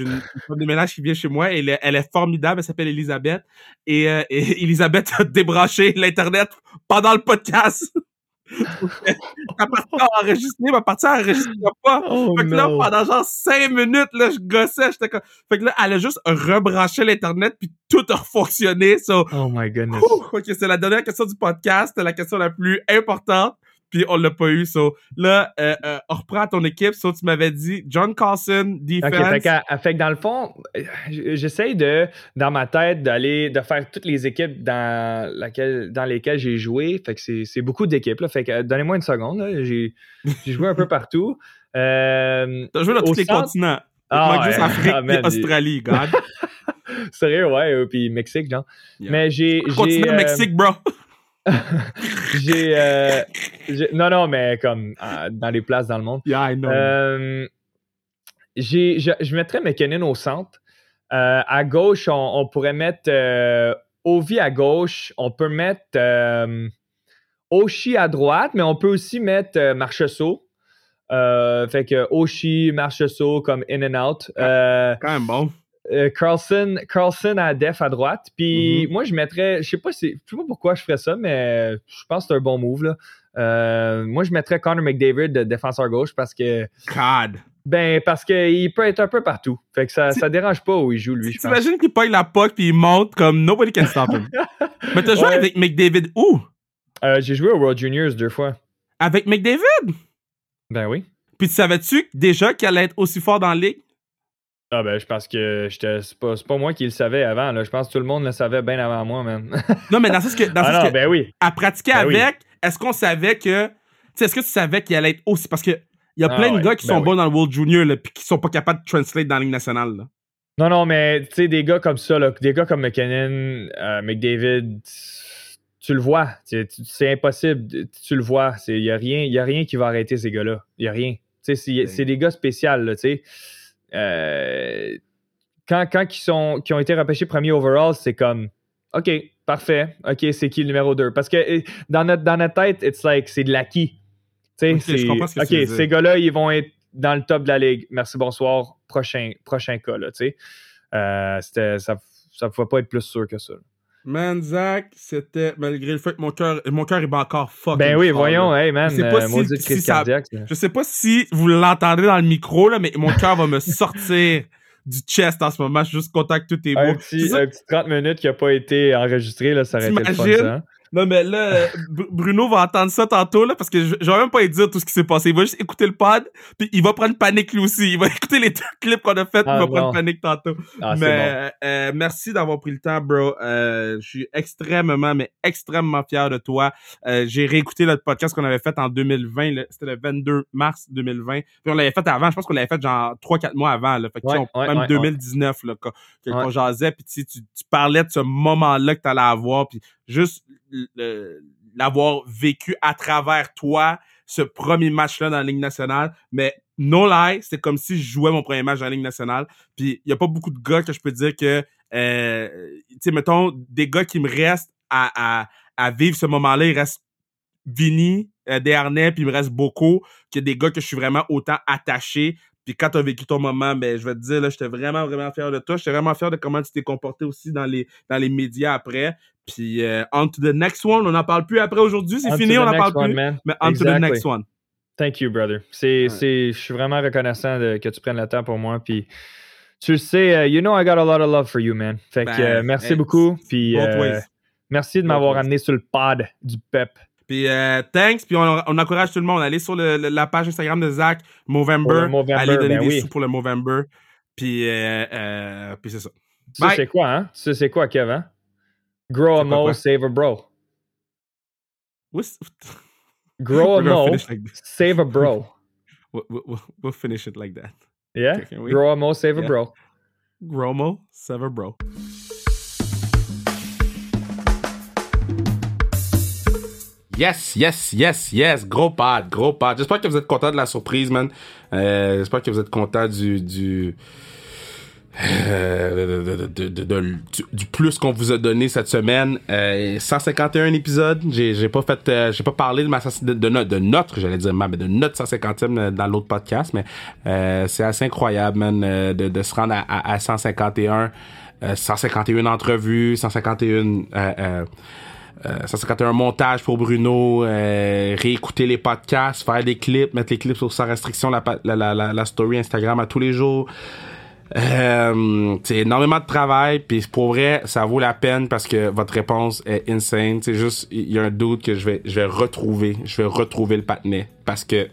Speaker 1: femme de ménage qui vient chez moi. Et elle, est- elle est formidable. Elle s'appelle Elisabeth. Et, euh, et Elisabeth a débranché l'Internet pendant le podcast. Ma partie à enregistrer, ma partie à enregistrer pas.
Speaker 2: Oh
Speaker 1: Fait que là, pendant genre 5 minutes, là, je gossais, j'étais comme... Fait que là, elle a juste rebranché l'Internet, puis tout a fonctionné, so...
Speaker 2: Oh my goodness.
Speaker 1: Ouh, ok, c'est la dernière question du podcast, la question la plus importante, puis on l'a pas eu, so... Là, euh, euh, on reprend ton équipe, so tu m'avais dit John Carlson, defense...
Speaker 2: Ok, fait que, fait que dans le fond, j'essaye de, dans ma tête, d'aller, de faire toutes les équipes dans, laquelle, dans lesquelles j'ai joué. Fait que c'est, beaucoup d'équipes, là. Fait que donnez-moi une seconde. J'ai, joué un peu partout. Euh,
Speaker 1: T'as joué dans tous les
Speaker 2: centre-
Speaker 1: continents.
Speaker 2: Ah,
Speaker 1: manque juste
Speaker 2: ouais.
Speaker 1: Afrique
Speaker 2: Ah,
Speaker 1: et
Speaker 2: man,
Speaker 1: Australie, God.
Speaker 2: Sérieux, ouais, puis Mexique, genre.
Speaker 1: Yeah.
Speaker 2: Mais j'ai.
Speaker 1: Continent Mexique, bro.
Speaker 2: j'ai, euh, j'ai- Non, non, mais comme euh, dans les places dans le monde.
Speaker 1: Yeah, I know.
Speaker 2: Euh, j'ai- je, je mettrais McKinnon au centre. À gauche, on, on pourrait mettre Ovi à gauche. On peut mettre Oshi à droite, mais on peut aussi mettre Marcheseau. Fait que Oshi, Marcheseau comme in and out. Euh,
Speaker 1: Quand même bon.
Speaker 2: Euh, Carlson, Carlson à def à droite. Puis
Speaker 1: Mhm.
Speaker 2: moi, je mettrais, je sais pas si, je sais pas pourquoi je ferais ça, mais je pense que c'est un bon move. Là. Euh, moi, je mettrais Connor McDavid de défenseur gauche parce que,
Speaker 1: God.
Speaker 2: ben, parce qu'il peut être un peu partout. Fait que ça, ça dérange pas où il joue, lui.
Speaker 1: T'imagines qu'il pogne la puck puis il monte comme nobody can stop him. Mais t'as joué
Speaker 2: Ouais.
Speaker 1: avec McDavid où?
Speaker 2: Euh, j'ai joué au World Juniors deux fois.
Speaker 1: Avec McDavid?
Speaker 2: Ben oui.
Speaker 1: Puis tu savais-tu déjà qu'il allait être aussi fort dans la ligue?
Speaker 2: Ah ben, je pense que c'est pas, pas moi qui le savais avant. Là. Je pense que tout le monde le savait bien avant moi, man.
Speaker 1: Non, mais dans sens que, dans
Speaker 2: ah non,
Speaker 1: que
Speaker 2: ben oui.
Speaker 1: à pratiquer
Speaker 2: Ben oui.
Speaker 1: avec, est-ce qu'on savait que. Est-ce que tu savais qu'il allait être aussi. Parce que Il y a
Speaker 2: Ah
Speaker 1: plein de
Speaker 2: ouais,
Speaker 1: gars qui
Speaker 2: ben
Speaker 1: sont
Speaker 2: oui.
Speaker 1: bons dans le World Junior, puis qui sont pas capables de translate dans la Ligue nationale. Là.
Speaker 2: Non, non, mais tu sais, des gars comme ça, là, des gars comme McKinnon, euh, McDavid, tu le vois. C'est impossible. Tu, le vois. Il n'y a, rien- y a rien qui va arrêter ces gars-là. Il n'y a rien. Tu sais, C'est des gars spéciaux. Là, tu sais. Euh, quand quand ils, sont, qui ont été repêchés premier overall, c'est comme OK, parfait. OK, c'est qui le numéro 2? Parce que euh, dans notre, dans notre tête, it's like, c'est de l'acquis. Sais,
Speaker 1: Ok, ce
Speaker 2: ces gars-là, ils vont être dans le top de la ligue. Merci, bonsoir. Prochain, prochain cas, là, tu sais. Euh, ça ne pouvait pas être plus sûr que ça. là.
Speaker 1: Man, Zach, c'était malgré le fait que mon cœur mon cœur est pas encore fucking
Speaker 2: Ben oui,
Speaker 1: fort,
Speaker 2: voyons,
Speaker 1: là.
Speaker 2: hey man,
Speaker 1: Je sais pas
Speaker 2: euh,
Speaker 1: si- ça-. Je sais pas si vous l'entendez dans le micro, là, mais mon cœur va me sortir du chest en ce moment. Je suis juste content que tout est
Speaker 2: Un
Speaker 1: beau.
Speaker 2: petit,
Speaker 1: C'est ça-
Speaker 2: un petit 30 minutes qui n'a pas été enregistré, là, ça aurait été le fun, ça.
Speaker 1: Non, mais là, euh, Br- Bruno va entendre ça tantôt, là, parce que je, je vais même pas lui dire tout ce qui s'est passé. Il va juste écouter le pod, puis il va prendre panique lui aussi. Il va écouter les deux clips qu'on a fait,
Speaker 2: Ah,
Speaker 1: il va prendre
Speaker 2: non.
Speaker 1: panique tantôt.
Speaker 2: Ah,
Speaker 1: mais euh, merci d'avoir pris le temps, bro. Euh, je suis extrêmement, mais extrêmement fier de toi. Euh, J'ai réécouté notre podcast qu'on avait fait en 2020. là. C'était le 22 mars 2020. Puis on l'avait fait avant. Je pense qu'on l'avait fait genre 3-4 mois avant. Là. Fait que, tu sais, on-
Speaker 2: ouais,
Speaker 1: même
Speaker 2: ouais,
Speaker 1: 2019, là, qu'on jasait. Puis tu tu parlais de ce moment-là que tu allais avoir. Puis juste l'avoir vécu à travers toi, ce premier match-là dans la Ligue nationale. Mais no lie, c'est comme si je jouais mon premier match dans la Ligue nationale. Puis il y a pas beaucoup de gars que je peux dire que, euh, tu sais, mettons, des gars qui me restent à, vivre ce moment-là, il reste Vinny, euh, Desharnais, puis il me reste beaucoup, que des gars que je suis vraiment autant attaché. Puis quand tu as vécu ton moment, ben, je vais te dire, là, j'étais vraiment, vraiment fier de toi. J'étais vraiment fier de comment tu t'es comporté aussi dans les, dans les médias après. Puis, euh, on to the next one. On n'en parle plus après aujourd'hui. C'est fini, on n'en parle
Speaker 2: one,
Speaker 1: plus.
Speaker 2: man.
Speaker 1: Mais on to the next one.
Speaker 2: Thank you, brother. C'est,
Speaker 1: Ouais.
Speaker 2: je suis vraiment reconnaissant de- que tu prennes le temps pour moi. Puis, tu sais, euh, you know I got a lot of love for you, man. Fait que
Speaker 1: Ben,
Speaker 2: euh, merci
Speaker 1: hey,
Speaker 2: beaucoup. Puis, euh, merci de m'avoir amené sur le pod du PEP.
Speaker 1: Puis, euh, thanks. Puis, on, on encourage tout le monde. Allez sur le- la page Instagram de Zach, Movember.
Speaker 2: Movember,
Speaker 1: Allez donner
Speaker 2: ben
Speaker 1: des
Speaker 2: oui.
Speaker 1: sous pour le Movember. Puis, euh, euh, puis c'est ça.
Speaker 2: Tu sais c'est quoi, hein? Tu sais c'est quoi, Kev, hein? Grow a mo, save a bro.
Speaker 1: What's-
Speaker 2: Grow a mo,
Speaker 1: like
Speaker 2: save a bro.
Speaker 1: We'll, we'll, we'll finish it like that.
Speaker 2: Yeah?
Speaker 1: Okay?
Speaker 2: Grow a mo, save a bro.
Speaker 1: Gromo, Sever Bro. Yes, yes, yes, yes. Gros pad, gros pad. J'espère que vous êtes content de la surprise, man. Euh, J'espère que vous êtes content du, du, euh, de- de- de- du, du plus qu'on vous a donné cette semaine. Euh, 151 épisodes. J'ai pas fait, euh, j'ai pas parlé de ma de, de, no- de notre, j'allais dire ma, mais de notre 150e dans l'autre podcast, mais euh, c'est assez incroyable, man, euh, de, de se rendre à, à, à 151, euh, 151 entrevues, 151. Euh, euh, euh, 151 montages pour Bruno, euh, réécouter les podcasts, faire des clips, mettre les clips sur sans restriction, la, la, la, la story Instagram à tous les jours. Euh, c'est énormément de travail, puis pour vrai, ça vaut la peine parce que votre réponse est insane. C'est juste, il y a un doute que je vais, je vais retrouver, je vais retrouver le patinet parce que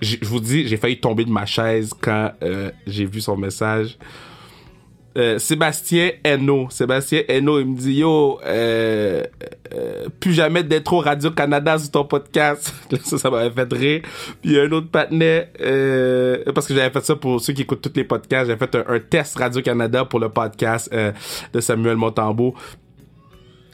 Speaker 1: je vous dis, j'ai failli tomber de ma chaise quand euh, j'ai vu son message. Euh, Sébastien Hainaut. Sébastien Hainaut, il me dit Yo, euh, euh, plus jamais d'intro Radio-Canada sur ton podcast. Ça, ça m'avait fait rire. Puis il y a un autre patinet, euh, parce que j'avais fait ça pour ceux qui écoutent tous les podcasts, j'avais fait un, test Radio-Canada pour le podcast de Samuel Montambeau.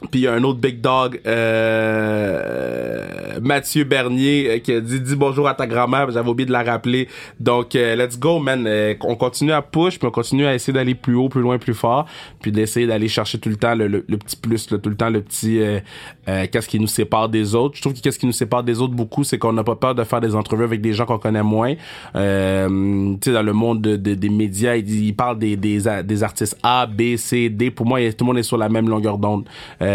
Speaker 1: Puis il y a un autre big dog, euh, Mathieu Bernier, euh, qui a dit dis bonjour à ta grand-mère. J'avais oublié de la rappeler. Donc euh, let's go, man. Euh, on continue à push, puis on continue à essayer d'aller plus haut, plus loin, plus fort, puis d'essayer d'aller chercher tout le temps le, petit plus, tout le temps le petit euh, euh, qu'est-ce qui nous sépare des autres. Je trouve que qu'est-ce qui nous sépare des autres beaucoup, c'est qu'on n'a pas peur de faire des entrevues avec des gens qu'on connaît moins. Euh, tu sais, dans le monde de- de- des médias, ils, ils parlent des, artistes A, B, C, D. Pour moi, tout le monde est sur la même longueur d'onde. Euh,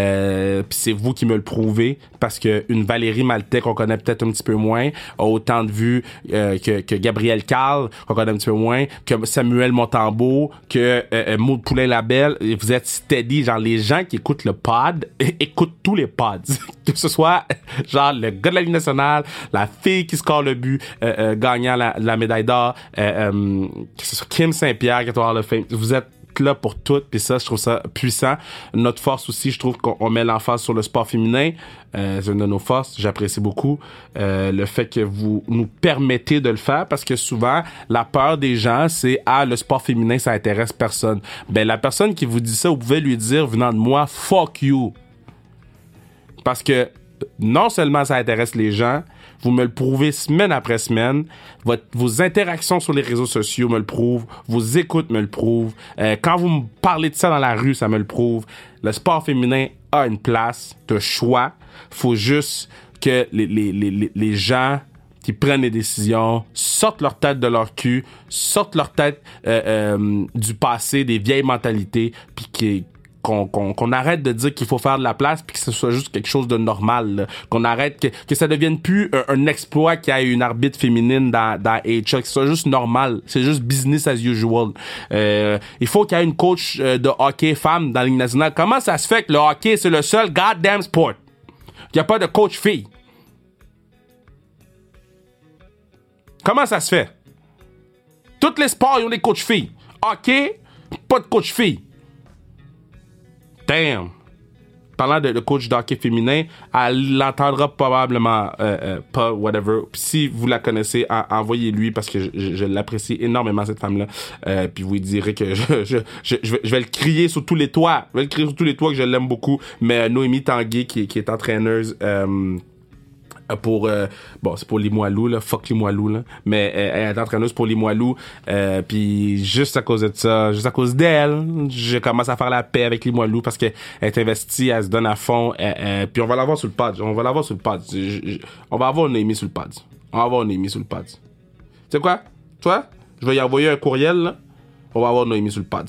Speaker 1: puis c'est vous qui me le prouvez parce que une Valérie Maltais qu'on connaît peut-être un petit peu moins a autant de vues euh, que, que Gabriel Carl qu'on connaît un petit peu moins, que Samuel Montambeau, que euh, euh, Maud Poulain Labelle. Vous êtes steady, genre les gens qui écoutent le pod écoutent tous les pods, que ce soit genre le gars de la Ligue nationale, la fille qui score le but euh, euh, gagnant la, médaille d'or, euh, euh, que ce soit Kim Saint-Pierre qui of Fame. Vous êtes là pour tout, puis ça, je trouve ça puissant. Notre force aussi, je trouve qu'on met l'emphase sur le sport féminin. Euh, c'est une de nos forces, j'apprécie beaucoup euh, le fait que vous nous permettez de le faire, parce que souvent, la peur des gens, c'est « Ah, le sport féminin, ça intéresse personne. » Ben, la personne qui vous dit ça, vous pouvez lui dire, venant de moi, « Fuck you. » Parce que non seulement ça intéresse les gens, vous me le prouvez semaine après semaine. Votre, vos interactions sur les réseaux sociaux me le prouvent. Vos écoutes me le prouvent. Euh, quand vous me parlez de ça dans la rue, ça me le prouve. Le sport féminin a une place de choix. Faut juste que les, les, les, les gens qui prennent des décisions sortent leur tête de leur cul, sortent leur tête euh, euh, du passé, des vieilles mentalités, puis qui qu'on arrête de dire qu'il faut faire de la place puis que ce soit juste quelque chose de normal qu'on arrête que, que ça devienne plus un, exploit qu'il y ait une arbitre féminine dans dans que ce soit juste normal. C'est juste business as usual. Euh, il faut qu'il y ait une coach euh, de hockey femme dans la Ligue nationale. Comment ça se fait que le hockey c'est le seul goddamn sport? Qu'il n'y a pas de coach fille. Comment ça se fait? Tous les sports ils ont des coachs filles. Hockey pas de coach fille damn. Parlant de, coach d'hockey féminin, elle l'entendra probablement euh, euh, pas, whatever. si vous la connaissez, envoyez-lui parce que je, l'apprécie énormément cette femme-là. Euh, puis vous direz que je, vais, le crier sur tous les toits. Je vais le crier sur tous les toits que je l'aime beaucoup. Mais Noémie Tanguay, qui, est entraîneuse euh, pour euh, bon c'est pour Limoilou là. Fuck Limoilou là. Mais euh, elle est entraîneuse pour Limoilou. Euh, puis juste à cause de ça juste à cause d'elle je commence à faire la paix avec Limoilou parce que elle est investie elle se donne à fond puis on va l'avoir sur le pad on va l'avoir sur le pad on va avoir une émis sur le pad on va avoir une émis sur le pad tu sais quoi? Toi je vais y envoyer un courriel là. on va avoir Noémie sur le pad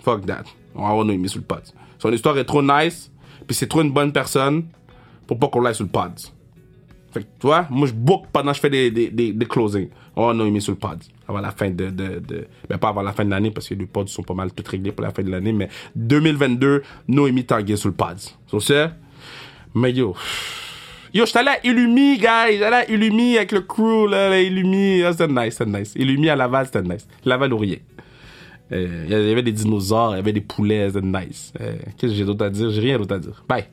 Speaker 1: fuck that. On va avoir Noémie sur le pad son histoire est trop nice puis c'est trop une bonne personne pour pas qu'on l'aille sur le pad fait que, tu vois, moi, je book pendant que je fais des, des, des, closings. Oh, Noémie sur le pod. Avant la fin de, de, de, pas avant la fin de l'année, parce que les pods sont pas mal tout réglés pour la fin de l'année, mais 2022, Noémie Tanguay sur le pod. Sur ce, mais yo. Yo, j'étais allé à Illumi, guys. J'étais allé à Illumi avec le crew, là, là Illumi. Ah, c'était nice, c'était nice. Illumi à Laval, c'était nice. Laval ou rien. Euh, il y avait des dinosaures, il y avait des poulets, c'était nice. Euh, Qu'est-ce que j'ai d'autre à dire? J'ai rien d'autre à dire. Bye.